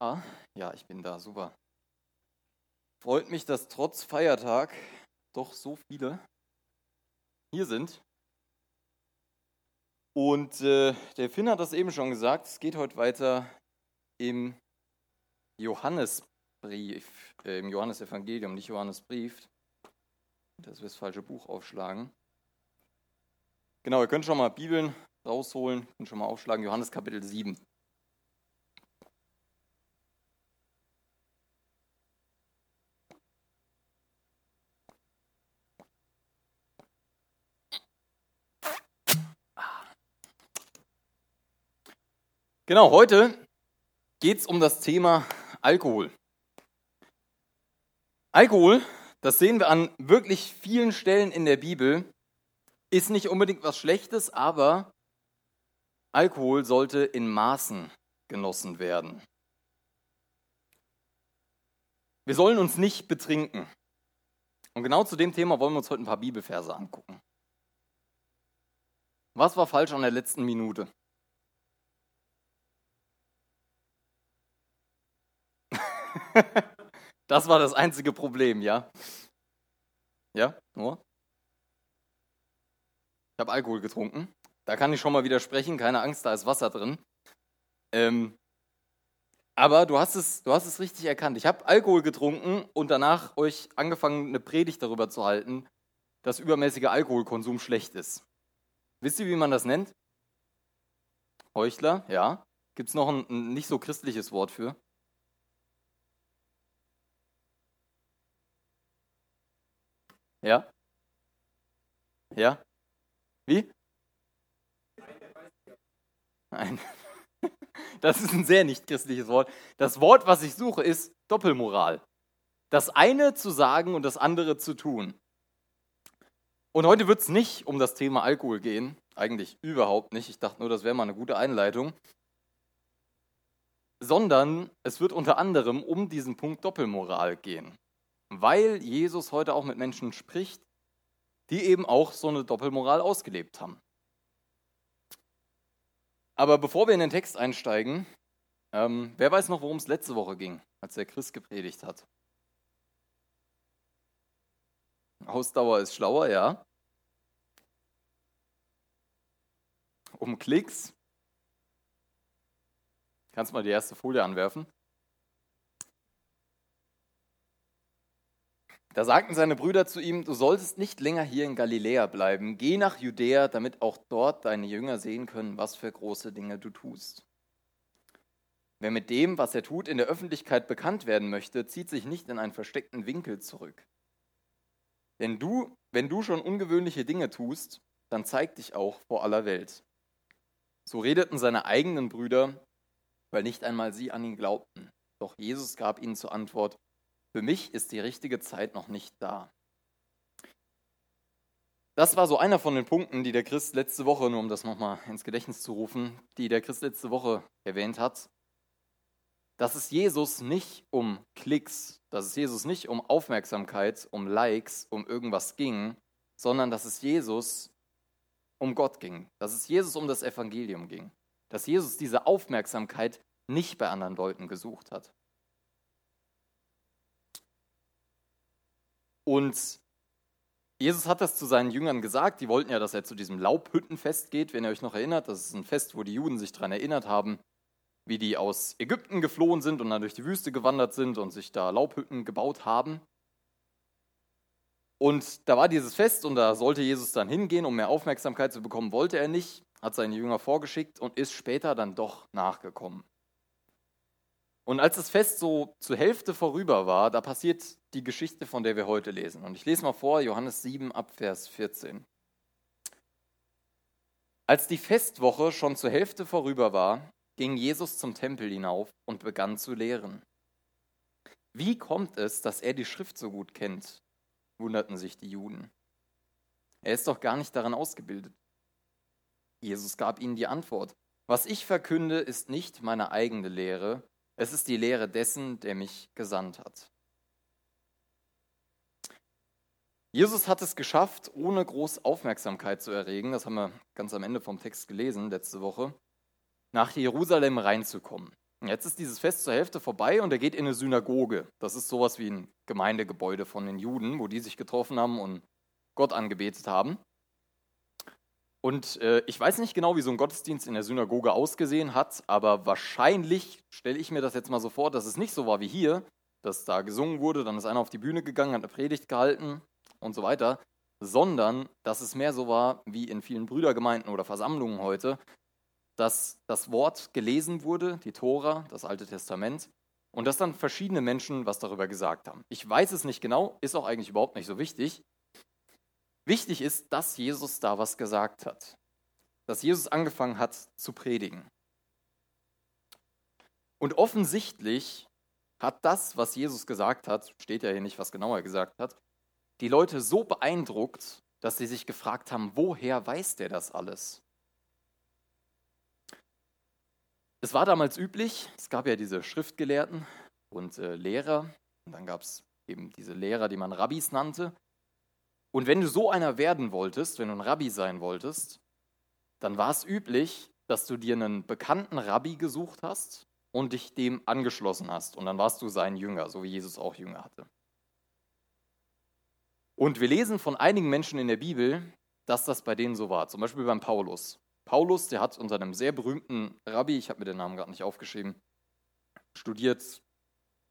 Ah, ja, ich bin da, super. Freut mich, dass trotz Feiertag doch so viele hier sind. Und äh, der Finn hat das eben schon gesagt, es geht heute weiter im Johannesbrief, äh, im Johannesevangelium, nicht Johannesbrief. Das wir das falsche Buch aufschlagen. Genau, ihr könnt schon mal Bibeln rausholen, könnt schon mal aufschlagen, Johannes Kapitel 7. Genau, heute geht es um das Thema Alkohol. Alkohol, das sehen wir an wirklich vielen Stellen in der Bibel, ist nicht unbedingt was Schlechtes, aber Alkohol sollte in Maßen genossen werden. Wir sollen uns nicht betrinken. Und genau zu dem Thema wollen wir uns heute ein paar Bibelverse angucken. Was war falsch an der letzten Minute? das war das einzige Problem, ja? Ja, nur? Ich habe Alkohol getrunken. Da kann ich schon mal widersprechen, keine Angst, da ist Wasser drin. Ähm, aber du hast, es, du hast es richtig erkannt. Ich habe Alkohol getrunken und danach euch angefangen, eine Predigt darüber zu halten, dass übermäßiger Alkoholkonsum schlecht ist. Wisst ihr, wie man das nennt? Heuchler, ja. Gibt es noch ein, ein nicht so christliches Wort für? Ja? Ja? Wie? Nein. Das ist ein sehr nicht christliches Wort. Das Wort, was ich suche, ist Doppelmoral. Das eine zu sagen und das andere zu tun. Und heute wird es nicht um das Thema Alkohol gehen. Eigentlich überhaupt nicht. Ich dachte nur, das wäre mal eine gute Einleitung. Sondern es wird unter anderem um diesen Punkt Doppelmoral gehen weil Jesus heute auch mit Menschen spricht, die eben auch so eine Doppelmoral ausgelebt haben. Aber bevor wir in den Text einsteigen, ähm, wer weiß noch, worum es letzte Woche ging, als der Christ gepredigt hat? Ausdauer ist schlauer, ja. Um Klicks. Kannst mal die erste Folie anwerfen. Da sagten seine Brüder zu ihm, du solltest nicht länger hier in Galiläa bleiben, geh nach Judäa, damit auch dort deine Jünger sehen können, was für große Dinge du tust. Wer mit dem, was er tut, in der Öffentlichkeit bekannt werden möchte, zieht sich nicht in einen versteckten Winkel zurück. Denn du, wenn du schon ungewöhnliche Dinge tust, dann zeig dich auch vor aller Welt. So redeten seine eigenen Brüder, weil nicht einmal sie an ihn glaubten. Doch Jesus gab ihnen zur Antwort, für mich ist die richtige Zeit noch nicht da. Das war so einer von den Punkten, die der Christ letzte Woche, nur um das nochmal ins Gedächtnis zu rufen, die der Christ letzte Woche erwähnt hat, dass es Jesus nicht um Klicks, dass es Jesus nicht um Aufmerksamkeit, um Likes, um irgendwas ging, sondern dass es Jesus um Gott ging, dass es Jesus um das Evangelium ging, dass Jesus diese Aufmerksamkeit nicht bei anderen Leuten gesucht hat. Und Jesus hat das zu seinen Jüngern gesagt. Die wollten ja, dass er zu diesem Laubhüttenfest geht, wenn ihr euch noch erinnert. Das ist ein Fest, wo die Juden sich daran erinnert haben, wie die aus Ägypten geflohen sind und dann durch die Wüste gewandert sind und sich da Laubhütten gebaut haben. Und da war dieses Fest und da sollte Jesus dann hingehen, um mehr Aufmerksamkeit zu bekommen, wollte er nicht, hat seine Jünger vorgeschickt und ist später dann doch nachgekommen. Und als das Fest so zur Hälfte vorüber war, da passiert die Geschichte, von der wir heute lesen. Und ich lese mal vor, Johannes 7 ab Vers 14. Als die Festwoche schon zur Hälfte vorüber war, ging Jesus zum Tempel hinauf und begann zu lehren. Wie kommt es, dass er die Schrift so gut kennt? wunderten sich die Juden. Er ist doch gar nicht daran ausgebildet. Jesus gab ihnen die Antwort. Was ich verkünde, ist nicht meine eigene Lehre, es ist die Lehre dessen, der mich gesandt hat. Jesus hat es geschafft, ohne groß Aufmerksamkeit zu erregen, das haben wir ganz am Ende vom Text gelesen letzte Woche, nach Jerusalem reinzukommen. Jetzt ist dieses Fest zur Hälfte vorbei und er geht in eine Synagoge. Das ist sowas wie ein Gemeindegebäude von den Juden, wo die sich getroffen haben und Gott angebetet haben. Und äh, ich weiß nicht genau, wie so ein Gottesdienst in der Synagoge ausgesehen hat, aber wahrscheinlich stelle ich mir das jetzt mal so vor, dass es nicht so war wie hier, dass da gesungen wurde, dann ist einer auf die Bühne gegangen, hat eine Predigt gehalten und so weiter, sondern dass es mehr so war wie in vielen Brüdergemeinden oder Versammlungen heute, dass das Wort gelesen wurde, die Tora, das Alte Testament, und dass dann verschiedene Menschen was darüber gesagt haben. Ich weiß es nicht genau, ist auch eigentlich überhaupt nicht so wichtig. Wichtig ist, dass Jesus da was gesagt hat, dass Jesus angefangen hat zu predigen. Und offensichtlich hat das, was Jesus gesagt hat, steht ja hier nicht, was genau er gesagt hat, die Leute so beeindruckt, dass sie sich gefragt haben, woher weiß der das alles? Es war damals üblich, es gab ja diese Schriftgelehrten und äh, Lehrer, und dann gab es eben diese Lehrer, die man Rabbis nannte. Und wenn du so einer werden wolltest, wenn du ein Rabbi sein wolltest, dann war es üblich, dass du dir einen bekannten Rabbi gesucht hast und dich dem angeschlossen hast. Und dann warst du sein Jünger, so wie Jesus auch Jünger hatte. Und wir lesen von einigen Menschen in der Bibel, dass das bei denen so war. Zum Beispiel beim Paulus. Paulus, der hat unter einem sehr berühmten Rabbi, ich habe mir den Namen gerade nicht aufgeschrieben, studiert,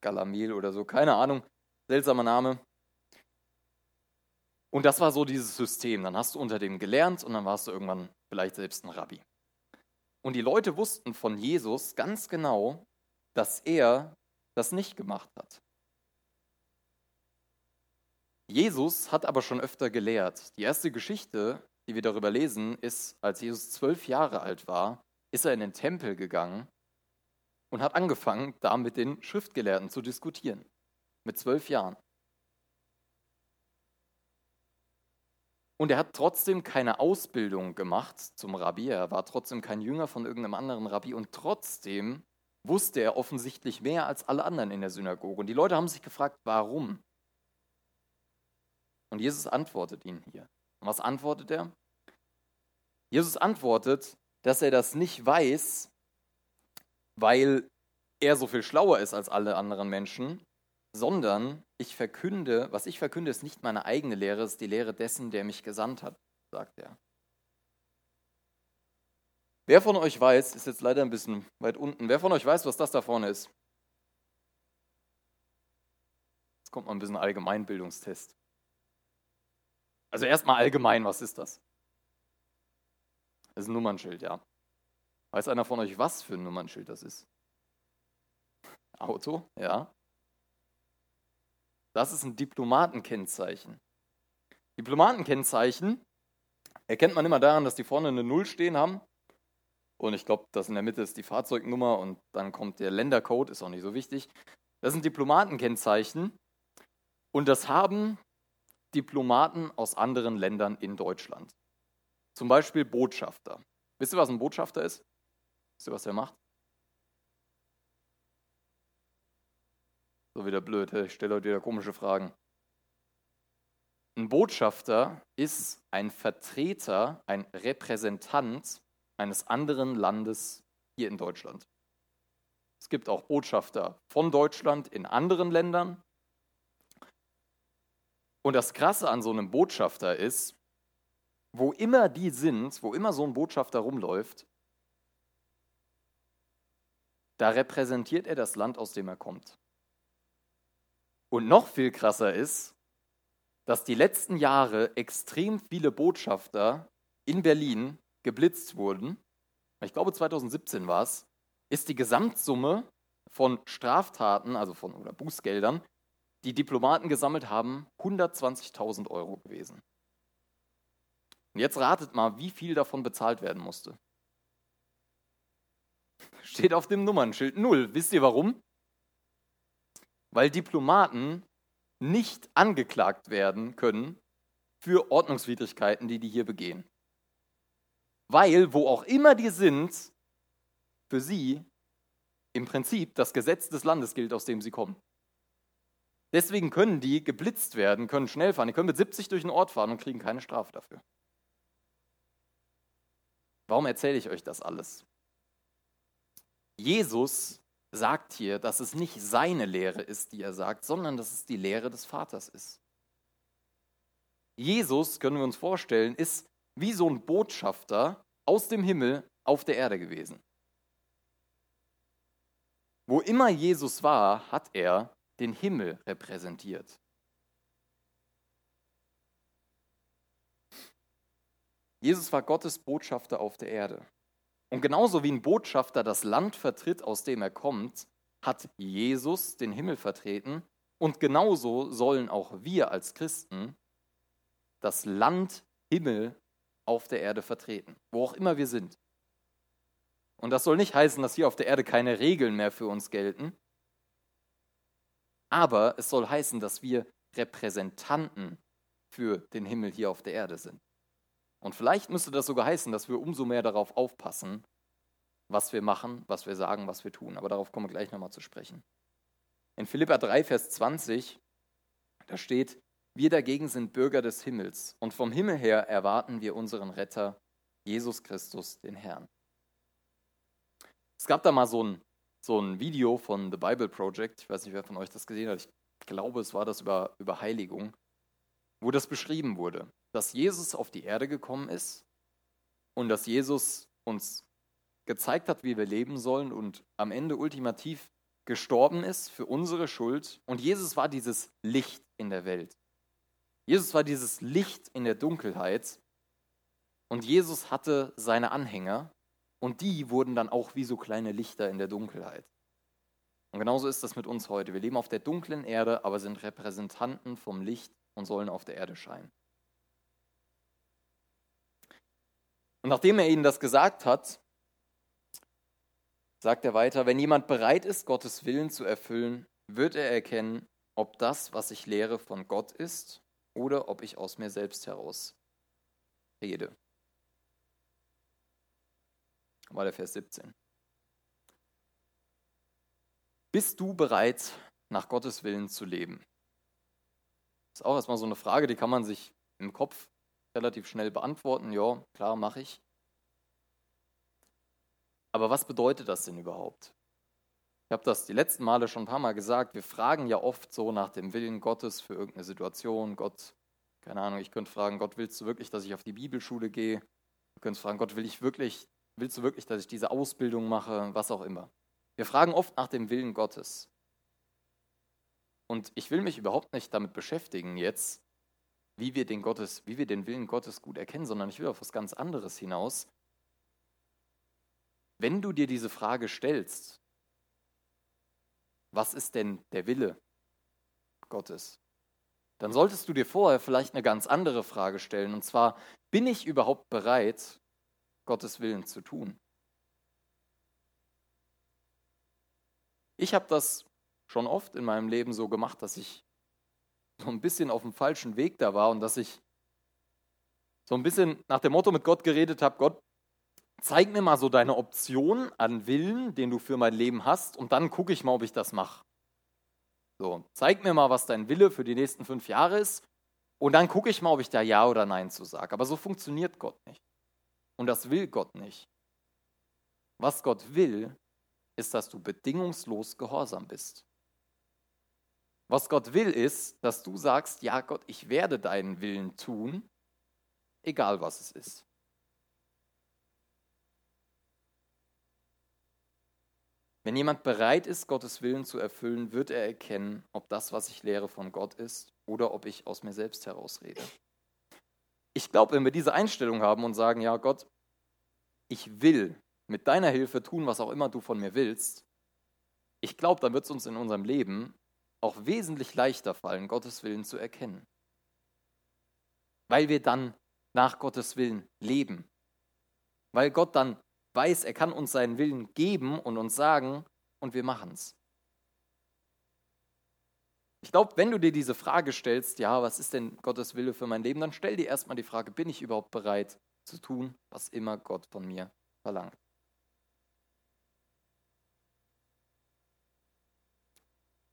Galamel oder so, keine Ahnung, seltsamer Name. Und das war so dieses System. Dann hast du unter dem gelernt und dann warst du irgendwann vielleicht selbst ein Rabbi. Und die Leute wussten von Jesus ganz genau, dass er das nicht gemacht hat. Jesus hat aber schon öfter gelehrt. Die erste Geschichte, die wir darüber lesen, ist, als Jesus zwölf Jahre alt war, ist er in den Tempel gegangen und hat angefangen, da mit den Schriftgelehrten zu diskutieren. Mit zwölf Jahren. Und er hat trotzdem keine Ausbildung gemacht zum Rabbi. Er war trotzdem kein Jünger von irgendeinem anderen Rabbi. Und trotzdem wusste er offensichtlich mehr als alle anderen in der Synagoge. Und die Leute haben sich gefragt, warum? Und Jesus antwortet ihnen hier. Und was antwortet er? Jesus antwortet, dass er das nicht weiß, weil er so viel schlauer ist als alle anderen Menschen, sondern ich verkünde, was ich verkünde, ist nicht meine eigene Lehre, es ist die Lehre dessen, der mich gesandt hat, sagt er. Wer von euch weiß, ist jetzt leider ein bisschen weit unten, wer von euch weiß, was das da vorne ist? Jetzt kommt mal ein bisschen Allgemeinbildungstest. Also erstmal allgemein, was ist das? Das ist ein Nummernschild, ja. Weiß einer von euch, was für ein Nummernschild das ist? Auto, ja. Das ist ein Diplomatenkennzeichen. Diplomatenkennzeichen erkennt man immer daran, dass die vorne eine Null stehen haben. Und ich glaube, das in der Mitte ist die Fahrzeugnummer und dann kommt der Ländercode, ist auch nicht so wichtig. Das sind Diplomatenkennzeichen und das haben Diplomaten aus anderen Ländern in Deutschland. Zum Beispiel Botschafter. Wisst ihr, was ein Botschafter ist? Wisst ihr, was er macht? So wieder blöd, ich stelle heute wieder komische Fragen. Ein Botschafter ist ein Vertreter, ein Repräsentant eines anderen Landes hier in Deutschland. Es gibt auch Botschafter von Deutschland in anderen Ländern. Und das Krasse an so einem Botschafter ist, wo immer die sind, wo immer so ein Botschafter rumläuft, da repräsentiert er das Land, aus dem er kommt. Und noch viel krasser ist, dass die letzten Jahre extrem viele Botschafter in Berlin geblitzt wurden. Ich glaube 2017 war es, ist die Gesamtsumme von Straftaten, also von oder Bußgeldern, die Diplomaten gesammelt haben, 120.000 Euro gewesen. Und jetzt ratet mal, wie viel davon bezahlt werden musste. Steht auf dem Nummernschild null. Wisst ihr warum? weil Diplomaten nicht angeklagt werden können für Ordnungswidrigkeiten, die die hier begehen. Weil, wo auch immer die sind, für sie im Prinzip das Gesetz des Landes gilt, aus dem sie kommen. Deswegen können die geblitzt werden, können schnell fahren, die können mit 70 durch den Ort fahren und kriegen keine Strafe dafür. Warum erzähle ich euch das alles? Jesus sagt hier, dass es nicht seine Lehre ist, die er sagt, sondern dass es die Lehre des Vaters ist. Jesus, können wir uns vorstellen, ist wie so ein Botschafter aus dem Himmel auf der Erde gewesen. Wo immer Jesus war, hat er den Himmel repräsentiert. Jesus war Gottes Botschafter auf der Erde. Und genauso wie ein Botschafter das Land vertritt, aus dem er kommt, hat Jesus den Himmel vertreten. Und genauso sollen auch wir als Christen das Land Himmel auf der Erde vertreten, wo auch immer wir sind. Und das soll nicht heißen, dass hier auf der Erde keine Regeln mehr für uns gelten, aber es soll heißen, dass wir Repräsentanten für den Himmel hier auf der Erde sind. Und vielleicht müsste das sogar heißen, dass wir umso mehr darauf aufpassen, was wir machen, was wir sagen, was wir tun. Aber darauf kommen wir gleich nochmal zu sprechen. In Philippa 3, Vers 20, da steht, wir dagegen sind Bürger des Himmels und vom Himmel her erwarten wir unseren Retter, Jesus Christus, den Herrn. Es gab da mal so ein, so ein Video von The Bible Project, ich weiß nicht, wer von euch das gesehen hat, ich glaube, es war das über, über Heiligung, wo das beschrieben wurde dass Jesus auf die Erde gekommen ist und dass Jesus uns gezeigt hat, wie wir leben sollen und am Ende ultimativ gestorben ist für unsere Schuld. Und Jesus war dieses Licht in der Welt. Jesus war dieses Licht in der Dunkelheit. Und Jesus hatte seine Anhänger und die wurden dann auch wie so kleine Lichter in der Dunkelheit. Und genauso ist das mit uns heute. Wir leben auf der dunklen Erde, aber sind Repräsentanten vom Licht und sollen auf der Erde scheinen. Und nachdem er ihnen das gesagt hat, sagt er weiter, wenn jemand bereit ist, Gottes Willen zu erfüllen, wird er erkennen, ob das, was ich lehre, von Gott ist oder ob ich aus mir selbst heraus rede. War der Vers 17. Bist du bereit, nach Gottes Willen zu leben? Das ist auch erstmal so eine Frage, die kann man sich im Kopf relativ schnell beantworten. Ja, klar, mache ich. Aber was bedeutet das denn überhaupt? Ich habe das die letzten Male schon ein paar Mal gesagt. Wir fragen ja oft so nach dem Willen Gottes für irgendeine Situation. Gott, keine Ahnung, ich könnte fragen, Gott, willst du wirklich, dass ich auf die Bibelschule gehe? Du könntest fragen, Gott, will ich wirklich, willst du wirklich, dass ich diese Ausbildung mache? Was auch immer. Wir fragen oft nach dem Willen Gottes. Und ich will mich überhaupt nicht damit beschäftigen jetzt, wie wir den, Gottes, wie wir den Willen Gottes gut erkennen, sondern ich will auf was ganz anderes hinaus. Wenn du dir diese Frage stellst, was ist denn der Wille Gottes? Dann solltest du dir vorher vielleicht eine ganz andere Frage stellen, und zwar, bin ich überhaupt bereit, Gottes Willen zu tun? Ich habe das schon oft in meinem Leben so gemacht, dass ich so ein bisschen auf dem falschen Weg da war und dass ich so ein bisschen nach dem Motto mit Gott geredet habe, Gott, zeig mir mal so deine Option an Willen, den du für mein Leben hast und dann gucke ich mal, ob ich das mache. So, zeig mir mal, was dein Wille für die nächsten fünf Jahre ist und dann gucke ich mal, ob ich da Ja oder Nein zu sage. Aber so funktioniert Gott nicht. Und das will Gott nicht. Was Gott will, ist, dass du bedingungslos gehorsam bist. Was Gott will, ist, dass du sagst, ja Gott, ich werde deinen Willen tun, egal was es ist. Wenn jemand bereit ist, Gottes Willen zu erfüllen, wird er erkennen, ob das, was ich lehre, von Gott ist oder ob ich aus mir selbst herausrede. Ich glaube, wenn wir diese Einstellung haben und sagen, ja Gott, ich will mit deiner Hilfe tun, was auch immer du von mir willst, ich glaube, dann wird es uns in unserem Leben auch wesentlich leichter fallen, Gottes Willen zu erkennen. Weil wir dann nach Gottes Willen leben. Weil Gott dann weiß, er kann uns seinen Willen geben und uns sagen, und wir machen es. Ich glaube, wenn du dir diese Frage stellst, ja, was ist denn Gottes Wille für mein Leben, dann stell dir erstmal die Frage, bin ich überhaupt bereit zu tun, was immer Gott von mir verlangt?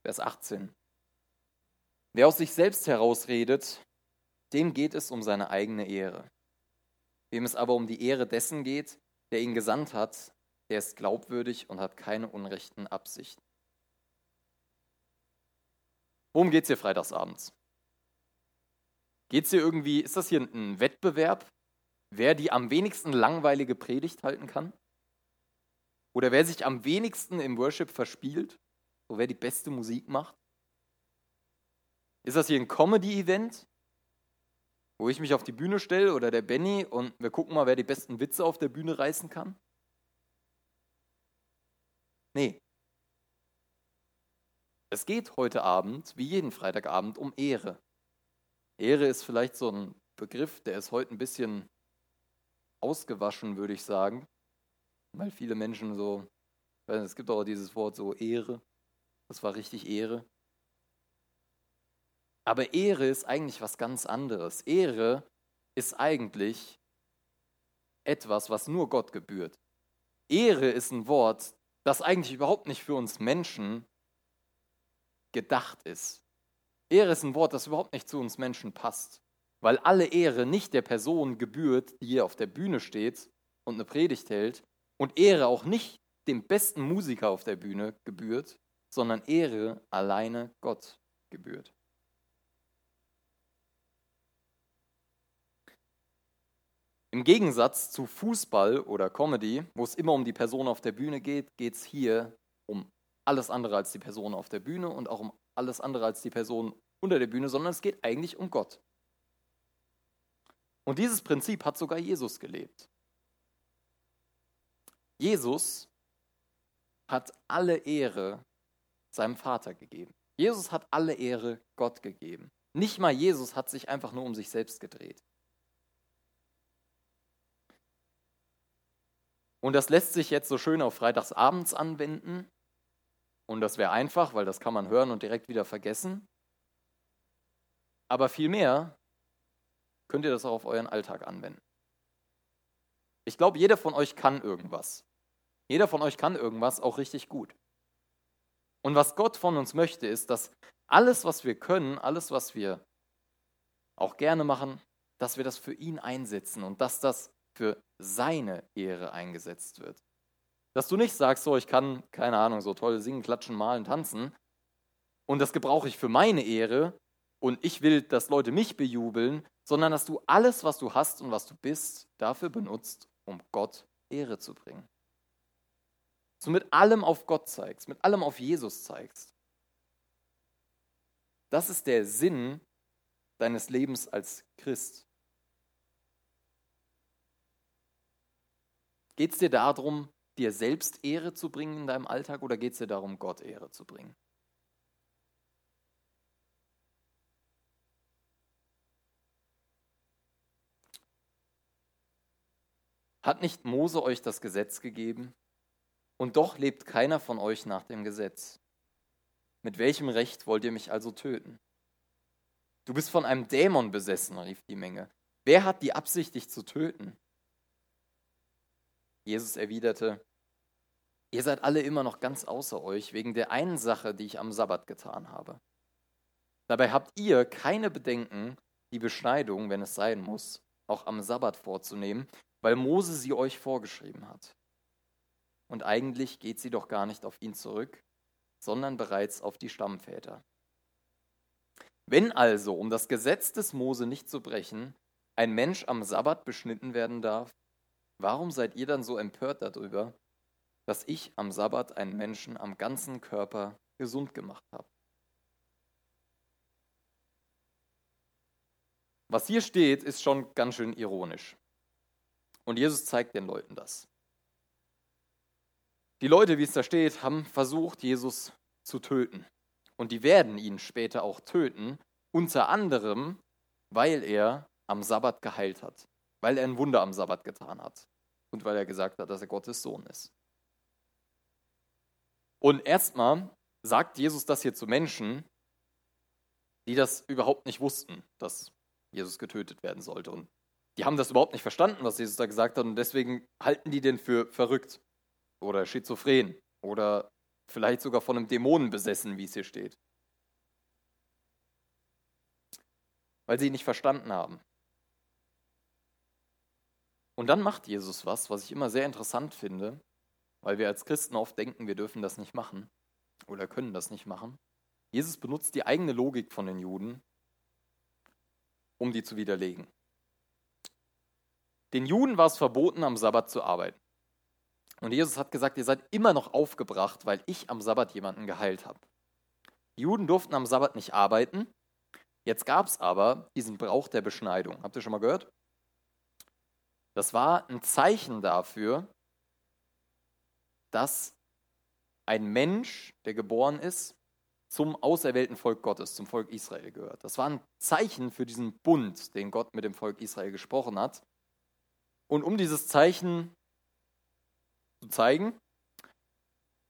Vers 18. Wer aus sich selbst herausredet, dem geht es um seine eigene Ehre. Wem es aber um die Ehre dessen geht, der ihn gesandt hat, der ist glaubwürdig und hat keine unrechten Absichten. Worum geht es hier freitagsabends? Geht es hier irgendwie, ist das hier ein Wettbewerb, wer die am wenigsten langweilige Predigt halten kann? Oder wer sich am wenigsten im Worship verspielt? So wer die beste Musik macht? Ist das hier ein Comedy-Event, wo ich mich auf die Bühne stelle oder der Benny und wir gucken mal, wer die besten Witze auf der Bühne reißen kann? Nee. Es geht heute Abend, wie jeden Freitagabend, um Ehre. Ehre ist vielleicht so ein Begriff, der ist heute ein bisschen ausgewaschen, würde ich sagen, weil viele Menschen so, es gibt auch dieses Wort so Ehre, das war richtig Ehre. Aber Ehre ist eigentlich was ganz anderes. Ehre ist eigentlich etwas, was nur Gott gebührt. Ehre ist ein Wort, das eigentlich überhaupt nicht für uns Menschen gedacht ist. Ehre ist ein Wort, das überhaupt nicht zu uns Menschen passt, weil alle Ehre nicht der Person gebührt, die hier auf der Bühne steht und eine Predigt hält, und Ehre auch nicht dem besten Musiker auf der Bühne gebührt, sondern Ehre alleine Gott gebührt. Im Gegensatz zu Fußball oder Comedy, wo es immer um die Person auf der Bühne geht, geht es hier um alles andere als die Person auf der Bühne und auch um alles andere als die Person unter der Bühne, sondern es geht eigentlich um Gott. Und dieses Prinzip hat sogar Jesus gelebt. Jesus hat alle Ehre seinem Vater gegeben. Jesus hat alle Ehre Gott gegeben. Nicht mal Jesus hat sich einfach nur um sich selbst gedreht. Und das lässt sich jetzt so schön auf Freitagsabends anwenden. Und das wäre einfach, weil das kann man hören und direkt wieder vergessen. Aber vielmehr könnt ihr das auch auf euren Alltag anwenden. Ich glaube, jeder von euch kann irgendwas. Jeder von euch kann irgendwas auch richtig gut. Und was Gott von uns möchte, ist, dass alles, was wir können, alles, was wir auch gerne machen, dass wir das für ihn einsetzen und dass das für seine Ehre eingesetzt wird. Dass du nicht sagst, so, ich kann, keine Ahnung, so toll singen, klatschen, malen, tanzen und das gebrauche ich für meine Ehre und ich will, dass Leute mich bejubeln, sondern dass du alles, was du hast und was du bist, dafür benutzt, um Gott Ehre zu bringen. Dass du mit allem auf Gott zeigst, mit allem auf Jesus zeigst. Das ist der Sinn deines Lebens als Christ. Geht es dir darum, dir selbst Ehre zu bringen in deinem Alltag oder geht es dir darum, Gott Ehre zu bringen? Hat nicht Mose euch das Gesetz gegeben? Und doch lebt keiner von euch nach dem Gesetz. Mit welchem Recht wollt ihr mich also töten? Du bist von einem Dämon besessen, rief die Menge. Wer hat die Absicht, dich zu töten? Jesus erwiderte, ihr seid alle immer noch ganz außer euch wegen der einen Sache, die ich am Sabbat getan habe. Dabei habt ihr keine Bedenken, die Beschneidung, wenn es sein muss, auch am Sabbat vorzunehmen, weil Mose sie euch vorgeschrieben hat. Und eigentlich geht sie doch gar nicht auf ihn zurück, sondern bereits auf die Stammväter. Wenn also, um das Gesetz des Mose nicht zu brechen, ein Mensch am Sabbat beschnitten werden darf, Warum seid ihr dann so empört darüber, dass ich am Sabbat einen Menschen am ganzen Körper gesund gemacht habe? Was hier steht, ist schon ganz schön ironisch. Und Jesus zeigt den Leuten das. Die Leute, wie es da steht, haben versucht, Jesus zu töten. Und die werden ihn später auch töten, unter anderem, weil er am Sabbat geheilt hat weil er ein Wunder am Sabbat getan hat und weil er gesagt hat, dass er Gottes Sohn ist. Und erstmal sagt Jesus das hier zu Menschen, die das überhaupt nicht wussten, dass Jesus getötet werden sollte. Und die haben das überhaupt nicht verstanden, was Jesus da gesagt hat. Und deswegen halten die den für verrückt oder schizophren oder vielleicht sogar von einem Dämonen besessen, wie es hier steht. Weil sie ihn nicht verstanden haben. Und dann macht Jesus was, was ich immer sehr interessant finde. weil wir als Christen oft denken, wir dürfen das nicht machen oder können das nicht machen. Jesus benutzt die eigene Logik von den Juden, um die zu widerlegen. Den Juden war es verboten, am Sabbat zu arbeiten. Und Jesus hat gesagt, ihr seid immer noch aufgebracht, weil ich am Sabbat jemanden geheilt habe. Die Juden durften am Sabbat nicht arbeiten. Jetzt gab es aber diesen Brauch der Beschneidung. Habt ihr schon mal gehört? Das war ein Zeichen dafür, dass ein Mensch, der geboren ist, zum auserwählten Volk Gottes, zum Volk Israel gehört. Das war ein Zeichen für diesen Bund, den Gott mit dem Volk Israel gesprochen hat. Und um dieses Zeichen zu zeigen,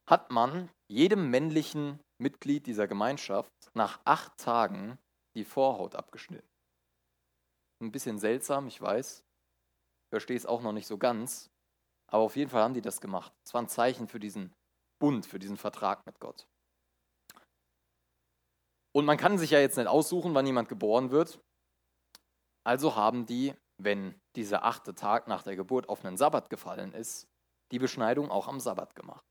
hat man jedem männlichen Mitglied dieser Gemeinschaft nach acht Tagen die Vorhaut abgeschnitten. Ein bisschen seltsam, ich weiß. Verstehe es auch noch nicht so ganz. Aber auf jeden Fall haben die das gemacht. Es war ein Zeichen für diesen Bund, für diesen Vertrag mit Gott. Und man kann sich ja jetzt nicht aussuchen, wann jemand geboren wird. Also haben die, wenn dieser achte Tag nach der Geburt auf einen Sabbat gefallen ist, die Beschneidung auch am Sabbat gemacht.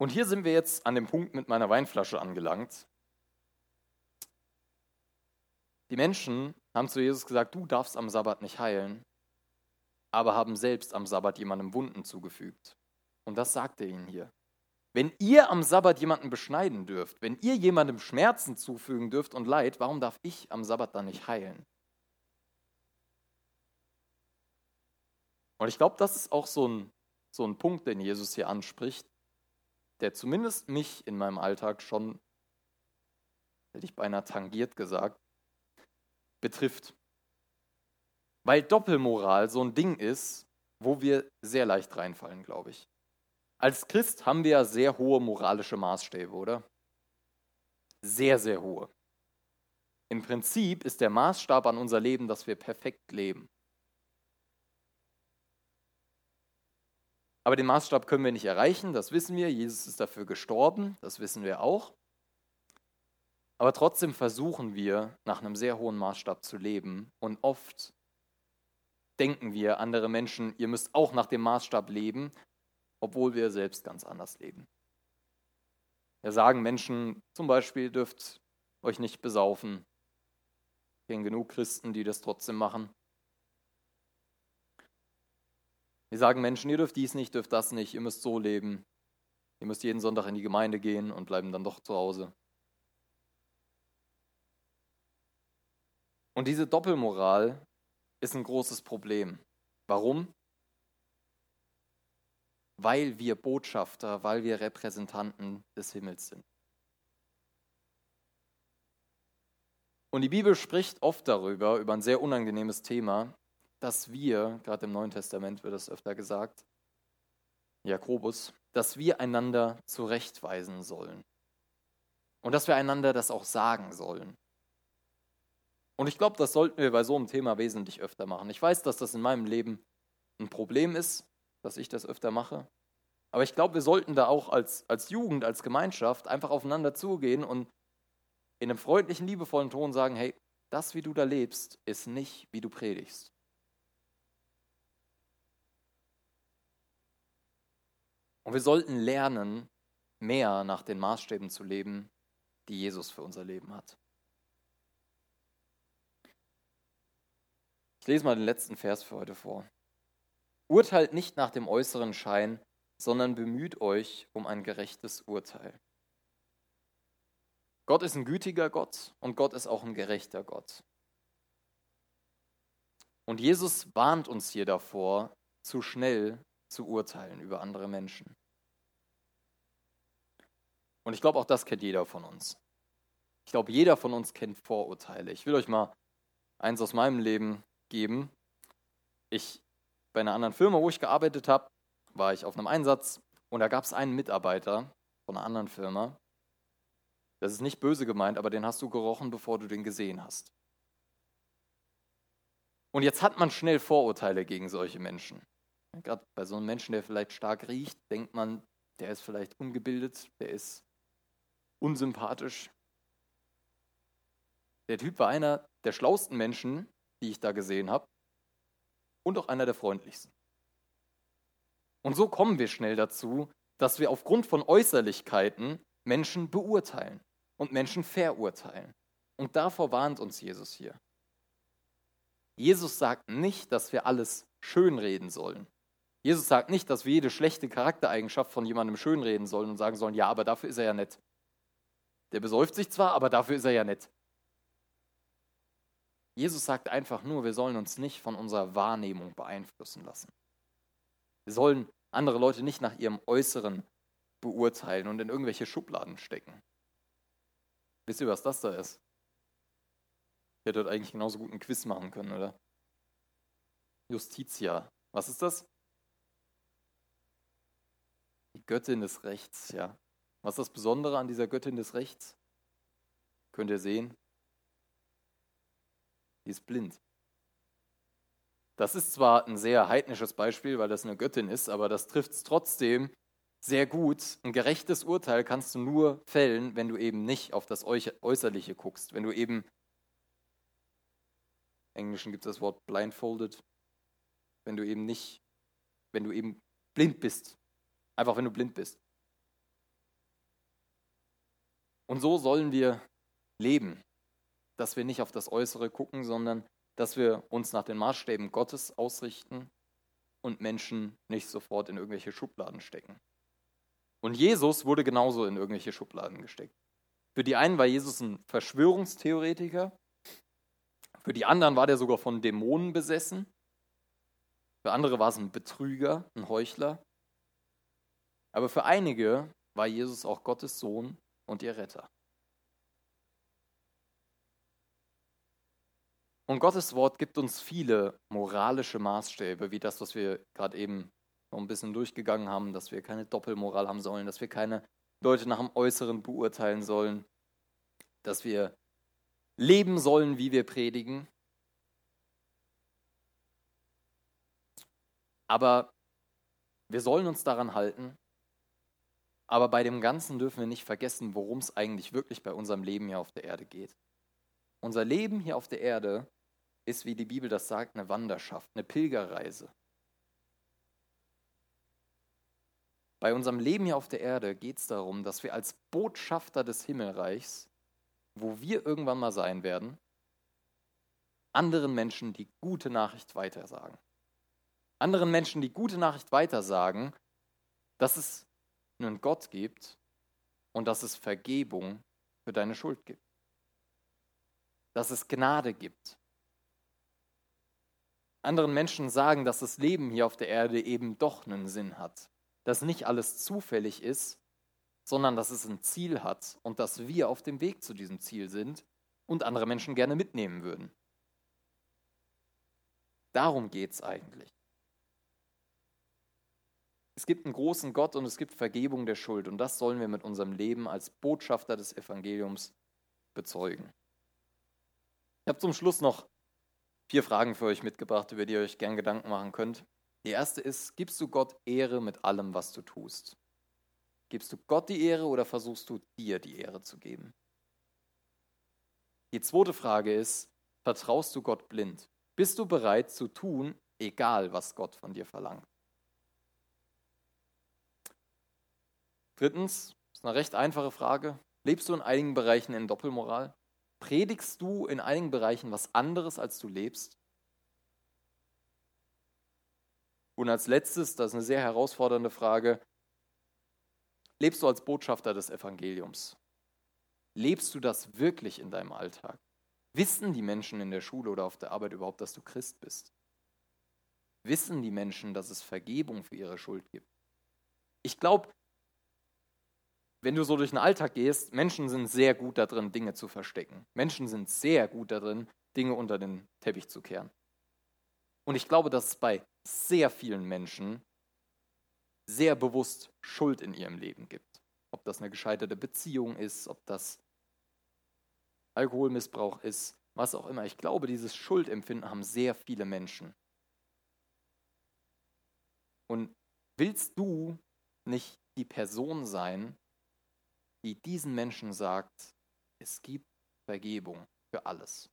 Und hier sind wir jetzt an dem Punkt mit meiner Weinflasche angelangt. Die Menschen haben zu Jesus gesagt, du darfst am Sabbat nicht heilen, aber haben selbst am Sabbat jemandem Wunden zugefügt. Und das sagt er ihnen hier. Wenn ihr am Sabbat jemanden beschneiden dürft, wenn ihr jemandem Schmerzen zufügen dürft und Leid, warum darf ich am Sabbat dann nicht heilen? Und ich glaube, das ist auch so ein, so ein Punkt, den Jesus hier anspricht, der zumindest mich in meinem Alltag schon, hätte ich beinahe tangiert gesagt, betrifft. Weil Doppelmoral so ein Ding ist, wo wir sehr leicht reinfallen, glaube ich. Als Christ haben wir ja sehr hohe moralische Maßstäbe, oder? Sehr, sehr hohe. Im Prinzip ist der Maßstab an unser Leben, dass wir perfekt leben. Aber den Maßstab können wir nicht erreichen, das wissen wir. Jesus ist dafür gestorben, das wissen wir auch. Aber trotzdem versuchen wir, nach einem sehr hohen Maßstab zu leben. Und oft denken wir, andere Menschen, ihr müsst auch nach dem Maßstab leben, obwohl wir selbst ganz anders leben. Wir sagen Menschen zum Beispiel, dürft euch nicht besaufen. Ich kenne genug Christen, die das trotzdem machen. Wir sagen Menschen, ihr dürft dies nicht, dürft das nicht, ihr müsst so leben. Ihr müsst jeden Sonntag in die Gemeinde gehen und bleiben dann doch zu Hause. Und diese Doppelmoral ist ein großes Problem. Warum? Weil wir Botschafter, weil wir Repräsentanten des Himmels sind. Und die Bibel spricht oft darüber, über ein sehr unangenehmes Thema, dass wir, gerade im Neuen Testament wird das öfter gesagt, Jakobus, dass wir einander zurechtweisen sollen. Und dass wir einander das auch sagen sollen. Und ich glaube, das sollten wir bei so einem Thema wesentlich öfter machen. Ich weiß, dass das in meinem Leben ein Problem ist, dass ich das öfter mache. Aber ich glaube, wir sollten da auch als, als Jugend, als Gemeinschaft einfach aufeinander zugehen und in einem freundlichen, liebevollen Ton sagen, hey, das, wie du da lebst, ist nicht, wie du predigst. Und wir sollten lernen, mehr nach den Maßstäben zu leben, die Jesus für unser Leben hat. Lese mal den letzten Vers für heute vor. Urteilt nicht nach dem äußeren Schein, sondern bemüht euch um ein gerechtes Urteil. Gott ist ein gütiger Gott und Gott ist auch ein gerechter Gott. Und Jesus warnt uns hier davor, zu schnell zu urteilen über andere Menschen. Und ich glaube, auch das kennt jeder von uns. Ich glaube, jeder von uns kennt Vorurteile. Ich will euch mal eins aus meinem Leben geben. Ich bei einer anderen Firma, wo ich gearbeitet habe, war ich auf einem Einsatz und da gab es einen Mitarbeiter von einer anderen Firma. Das ist nicht böse gemeint, aber den hast du gerochen, bevor du den gesehen hast. Und jetzt hat man schnell Vorurteile gegen solche Menschen. Gerade bei so einem Menschen, der vielleicht stark riecht, denkt man, der ist vielleicht ungebildet, der ist unsympathisch. Der Typ war einer der schlauesten Menschen, die ich da gesehen habe und auch einer der freundlichsten. Und so kommen wir schnell dazu, dass wir aufgrund von Äußerlichkeiten Menschen beurteilen und Menschen verurteilen. Und davor warnt uns Jesus hier. Jesus sagt nicht, dass wir alles schönreden sollen. Jesus sagt nicht, dass wir jede schlechte Charaktereigenschaft von jemandem schönreden sollen und sagen sollen, ja, aber dafür ist er ja nett. Der besäuft sich zwar, aber dafür ist er ja nett. Jesus sagt einfach nur, wir sollen uns nicht von unserer Wahrnehmung beeinflussen lassen. Wir sollen andere Leute nicht nach ihrem Äußeren beurteilen und in irgendwelche Schubladen stecken. Wisst ihr, was das da ist? Ich hätte dort eigentlich genauso gut einen Quiz machen können, oder? Justitia. Was ist das? Die Göttin des Rechts, ja. Was ist das Besondere an dieser Göttin des Rechts? Könnt ihr sehen? Die ist blind. Das ist zwar ein sehr heidnisches Beispiel, weil das eine Göttin ist, aber das trifft es trotzdem sehr gut. Ein gerechtes Urteil kannst du nur fällen, wenn du eben nicht auf das Äußerliche guckst. Wenn du eben, im Englischen gibt es das Wort blindfolded, wenn du eben nicht, wenn du eben blind bist. Einfach wenn du blind bist. Und so sollen wir leben dass wir nicht auf das Äußere gucken, sondern dass wir uns nach den Maßstäben Gottes ausrichten und Menschen nicht sofort in irgendwelche Schubladen stecken. Und Jesus wurde genauso in irgendwelche Schubladen gesteckt. Für die einen war Jesus ein Verschwörungstheoretiker, für die anderen war der sogar von Dämonen besessen, für andere war es ein Betrüger, ein Heuchler, aber für einige war Jesus auch Gottes Sohn und ihr Retter. Und Gottes Wort gibt uns viele moralische Maßstäbe, wie das, was wir gerade eben noch ein bisschen durchgegangen haben, dass wir keine Doppelmoral haben sollen, dass wir keine Leute nach dem Äußeren beurteilen sollen, dass wir leben sollen, wie wir predigen. Aber wir sollen uns daran halten. Aber bei dem Ganzen dürfen wir nicht vergessen, worum es eigentlich wirklich bei unserem Leben hier auf der Erde geht. Unser Leben hier auf der Erde ist, wie die Bibel das sagt, eine Wanderschaft, eine Pilgerreise. Bei unserem Leben hier auf der Erde geht es darum, dass wir als Botschafter des Himmelreichs, wo wir irgendwann mal sein werden, anderen Menschen die gute Nachricht weitersagen. Anderen Menschen die gute Nachricht weitersagen, dass es einen Gott gibt und dass es Vergebung für deine Schuld gibt. Dass es Gnade gibt anderen Menschen sagen, dass das Leben hier auf der Erde eben doch einen Sinn hat. Dass nicht alles zufällig ist, sondern dass es ein Ziel hat und dass wir auf dem Weg zu diesem Ziel sind und andere Menschen gerne mitnehmen würden. Darum geht es eigentlich. Es gibt einen großen Gott und es gibt Vergebung der Schuld und das sollen wir mit unserem Leben als Botschafter des Evangeliums bezeugen. Ich habe zum Schluss noch vier Fragen für euch mitgebracht, über die ihr euch gern Gedanken machen könnt. Die erste ist, gibst du Gott Ehre mit allem, was du tust? Gibst du Gott die Ehre oder versuchst du dir die Ehre zu geben? Die zweite Frage ist, vertraust du Gott blind? Bist du bereit zu tun, egal was Gott von dir verlangt? Drittens, ist eine recht einfache Frage, lebst du in einigen Bereichen in Doppelmoral? Predigst du in einigen Bereichen was anderes, als du lebst? Und als letztes, das ist eine sehr herausfordernde Frage, lebst du als Botschafter des Evangeliums? Lebst du das wirklich in deinem Alltag? Wissen die Menschen in der Schule oder auf der Arbeit überhaupt, dass du Christ bist? Wissen die Menschen, dass es Vergebung für ihre Schuld gibt? Ich glaube, wenn du so durch den Alltag gehst, Menschen sind sehr gut darin, Dinge zu verstecken. Menschen sind sehr gut darin, Dinge unter den Teppich zu kehren. Und ich glaube, dass es bei sehr vielen Menschen sehr bewusst Schuld in ihrem Leben gibt. Ob das eine gescheiterte Beziehung ist, ob das Alkoholmissbrauch ist, was auch immer. Ich glaube, dieses Schuldempfinden haben sehr viele Menschen. Und willst du nicht die Person sein, die diesen Menschen sagt, es gibt Vergebung für alles.